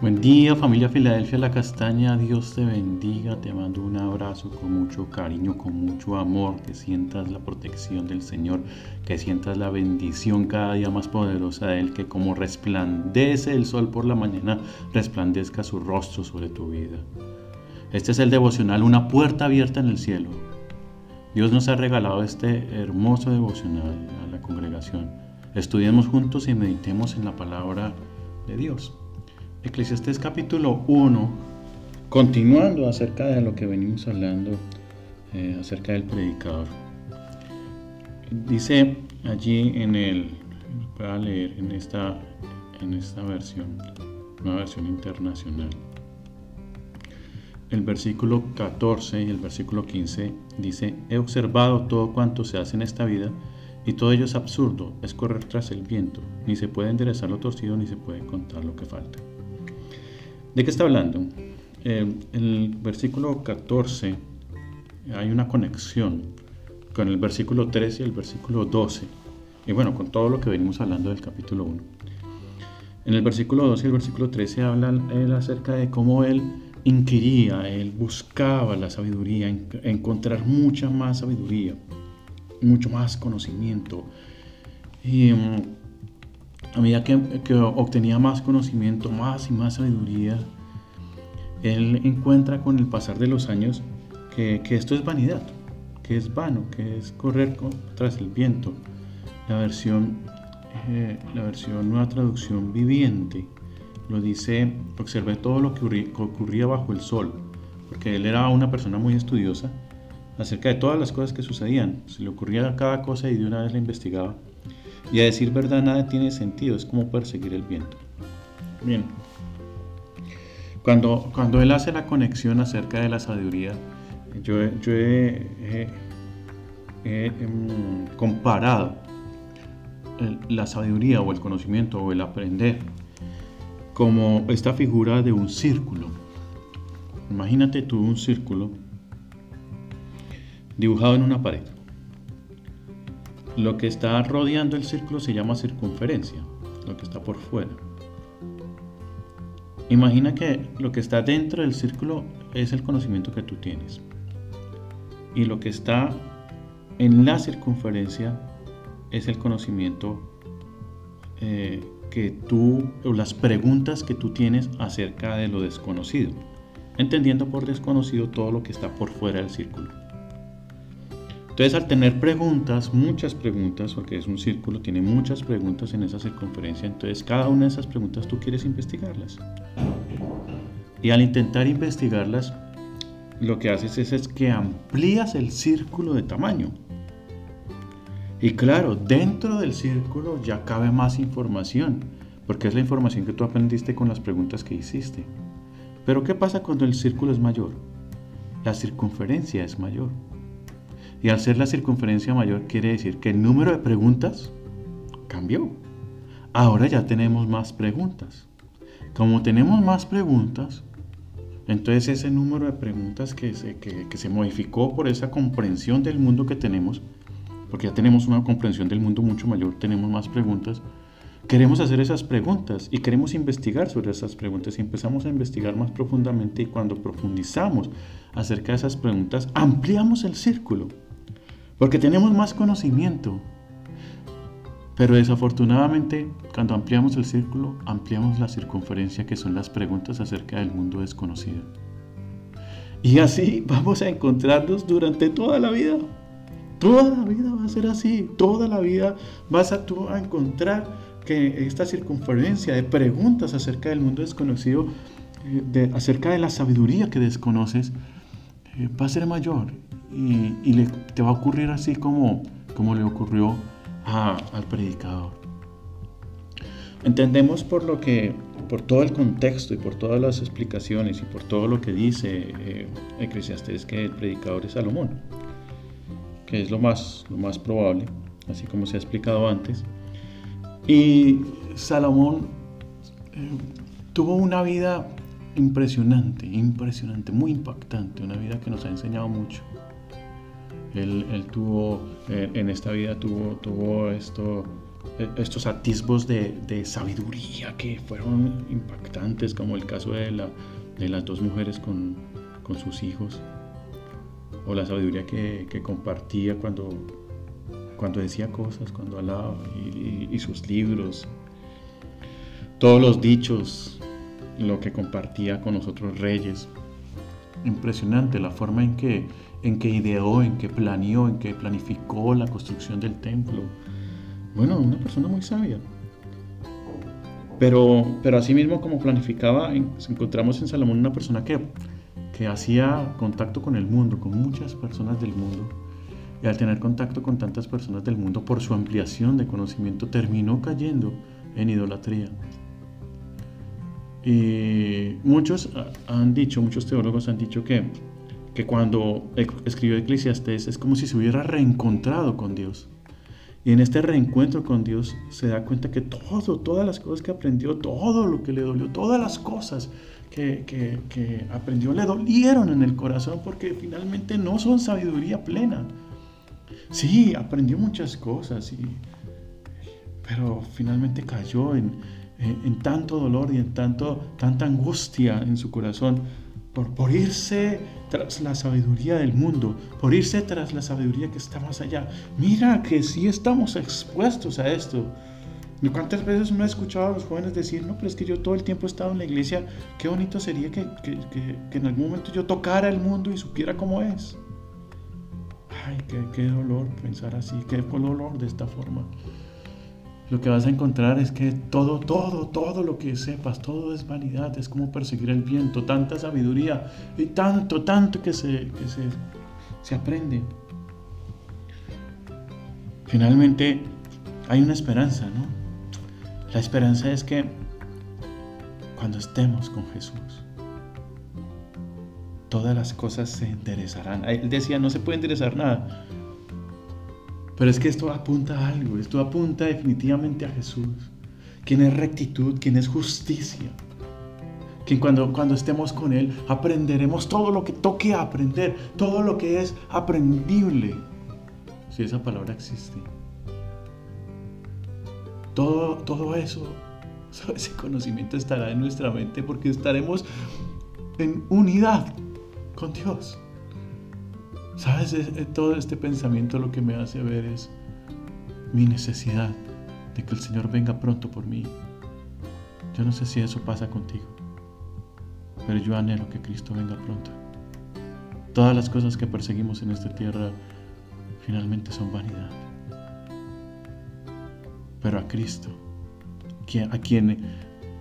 Buen día familia Filadelfia La Castaña, Dios te bendiga, te mando un abrazo con mucho cariño, con mucho amor, que sientas la protección del Señor, que sientas la bendición cada día más poderosa de Él, que como resplandece el sol por la mañana, resplandezca su rostro sobre tu vida. Este es el devocional, una puerta abierta en el cielo. Dios nos ha regalado este hermoso devocional a la congregación. Estudiemos juntos y meditemos en la palabra de Dios. Eclesiastés capítulo 1, continuando acerca de lo que venimos hablando eh, acerca del predicador. Dice allí en el, para leer en esta, en esta versión, una versión internacional. El versículo 14 y el versículo 15 dice, he observado todo cuanto se hace en esta vida y todo ello es absurdo, es correr tras el viento, ni se puede enderezar lo torcido ni se puede contar lo que falta. ¿De qué está hablando? Eh, el versículo 14 hay una conexión con el versículo 13 y el versículo 12. Y bueno, con todo lo que venimos hablando del capítulo 1. En el versículo 12 y el versículo 13 hablan él acerca de cómo él inquiría, él buscaba la sabiduría, encontrar mucha más sabiduría, mucho más conocimiento. Y mm, a medida que, obtenía más conocimiento, más y más sabiduría, él encuentra con el pasar de los años que, esto es vanidad, que es vano, que es correr tras el viento. La versión, eh, la versión Nueva Traducción Viviente lo dice, observé todo lo que ocurría bajo el sol, porque él era una persona muy estudiosa acerca de todas las cosas que sucedían. Se le ocurría cada cosa y de una vez la investigaba y a decir verdad nada tiene sentido, es como perseguir el viento. Bien. Cuando, cuando él hace la conexión acerca de la sabiduría, yo, he, em, comparado la sabiduría o el conocimiento o el aprender como esta figura de un círculo. Imagínate tú un círculo dibujado en una pared. Lo que está rodeando el círculo se llama circunferencia, lo que está por fuera. Imagina que lo que está dentro del círculo es el conocimiento que tú tienes. Y lo que está en la circunferencia es el conocimiento eh, que tú, o las preguntas que tú tienes acerca de lo desconocido. Entendiendo por desconocido todo lo que está por fuera del círculo. Entonces, al tener preguntas, muchas preguntas, porque es un círculo, tiene muchas preguntas en esa circunferencia, entonces cada una de esas preguntas tú quieres investigarlas. Y al intentar investigarlas, lo que haces es, es que amplías el círculo de tamaño. Y claro, dentro del círculo ya cabe más información, porque es la información que tú aprendiste con las preguntas que hiciste. Pero ¿qué pasa cuando el círculo es mayor? La circunferencia es mayor. Y al ser la circunferencia mayor quiere decir que el número de preguntas cambió. Ahora ya tenemos más preguntas. Como tenemos más preguntas, entonces ese número de preguntas que se, que, se modificó por esa comprensión del mundo que tenemos, porque ya tenemos una comprensión del mundo mucho mayor, tenemos más preguntas, queremos hacer esas preguntas y queremos investigar sobre esas preguntas y empezamos a investigar más profundamente y cuando profundizamos acerca de esas preguntas, ampliamos el círculo porque tenemos más conocimiento. Pero desafortunadamente, cuando ampliamos el círculo, ampliamos la circunferencia que son las preguntas acerca del mundo desconocido. Y así vamos a encontrarnos durante toda la vida. Toda la vida va a ser así. Toda la vida vas a tú a encontrar que esta circunferencia de preguntas acerca del mundo desconocido, eh, acerca de la sabiduría que desconoces, eh, va a ser mayor y, te va a ocurrir así como, como le ocurrió al predicador. Entendemos por lo que, por todo el contexto y por todas las explicaciones y por todo lo que dice eh, Eclesiastés que el predicador es Salomón, que es lo más, lo más probable, así como se ha explicado antes. Y Salomón tuvo una vida impresionante, impresionante, muy impactante, una vida que nos ha enseñado mucho. Él, tuvo, eh, en esta vida tuvo, tuvo esto, eh, estos atisbos de, sabiduría que fueron impactantes, como el caso de, la, de las dos mujeres con, con, sus hijos, o la sabiduría que, que, compartía cuando, cuando decía cosas, cuando hablaba, y, y sus libros, todos los dichos, lo que compartía con nosotros reyes. Impresionante la forma en que, en que ideó, en que planeó, en que planificó la construcción del templo. Bueno, una persona muy sabia. Pero, pero asimismo como planificaba, encontramos en Salomón una persona que, que hacía contacto con el mundo, con muchas personas del mundo. Y al tener contacto con tantas personas del mundo, por su ampliación de conocimiento, terminó cayendo en idolatría. Y muchos han dicho, muchos teólogos han dicho que, que cuando escribió Eclesiastés es como si se hubiera reencontrado con Dios. Y en este reencuentro con Dios se da cuenta que todo, todas las cosas que aprendió, todo lo que le dolió, todas las cosas que, que, aprendió le dolieron en el corazón porque finalmente no son sabiduría plena. Sí, aprendió muchas cosas, y, pero finalmente cayó en, en, tanto dolor y en tanto, tanta angustia en su corazón por, por, irse tras la sabiduría del mundo, por irse tras la sabiduría que está más allá. Mira que sí estamos expuestos a esto. ¿Cuántas veces me ha escuchado a los jóvenes decir, no, pero es que yo todo el tiempo he estado en la iglesia, qué bonito sería que, que, que, en algún momento yo tocara el mundo y supiera cómo es? Ay, qué, qué dolor pensar así, qué dolor de esta forma lo que vas a encontrar es que todo, todo, todo lo que sepas, todo es vanidad, es como perseguir el viento, tanta sabiduría y tanto, tanto que se, que se, se aprende. Finalmente hay una esperanza, ¿no? La esperanza es que cuando estemos con Jesús, todas las cosas se enderezarán. Él decía, no se puede enderezar nada, pero es que esto apunta a algo, esto apunta definitivamente a Jesús, quien es rectitud, quien es justicia. Que cuando, cuando estemos con Él aprenderemos todo lo que toque aprender, todo lo que es aprendible, si esa palabra existe. Todo, todo eso, ese conocimiento estará en nuestra mente porque estaremos en unidad con Dios. ¿Sabes? Todo este pensamiento lo que me hace ver es mi necesidad de que el Señor venga pronto por mí. Yo no sé si eso pasa contigo, pero yo anhelo que Cristo venga pronto. Todas las cosas que perseguimos en esta tierra finalmente son vanidad. Pero a Cristo, a quien,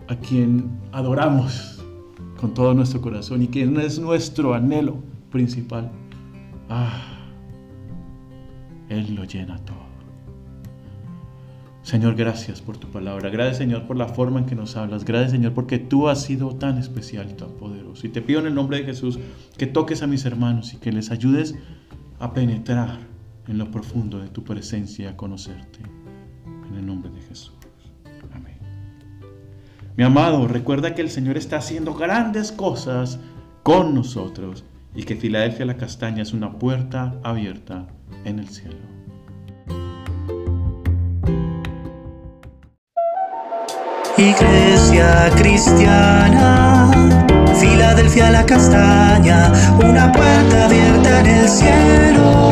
a quien adoramos con todo nuestro corazón y quien es nuestro anhelo principal, Ah, Él lo llena todo. Señor, gracias por tu palabra. Gracias, Señor, por la forma en que nos hablas. Gracias, Señor, porque tú has sido tan especial y tan poderoso. Y te pido en el nombre de Jesús que toques a mis hermanos y que les ayudes a penetrar en lo profundo de tu presencia a conocerte. En el nombre de Jesús. Amén. Mi amado, recuerda que el Señor está haciendo grandes cosas con nosotros y que Filadelfia la Castaña es una puerta abierta en el cielo. Iglesia cristiana, Filadelfia la Castaña, una puerta abierta en el cielo.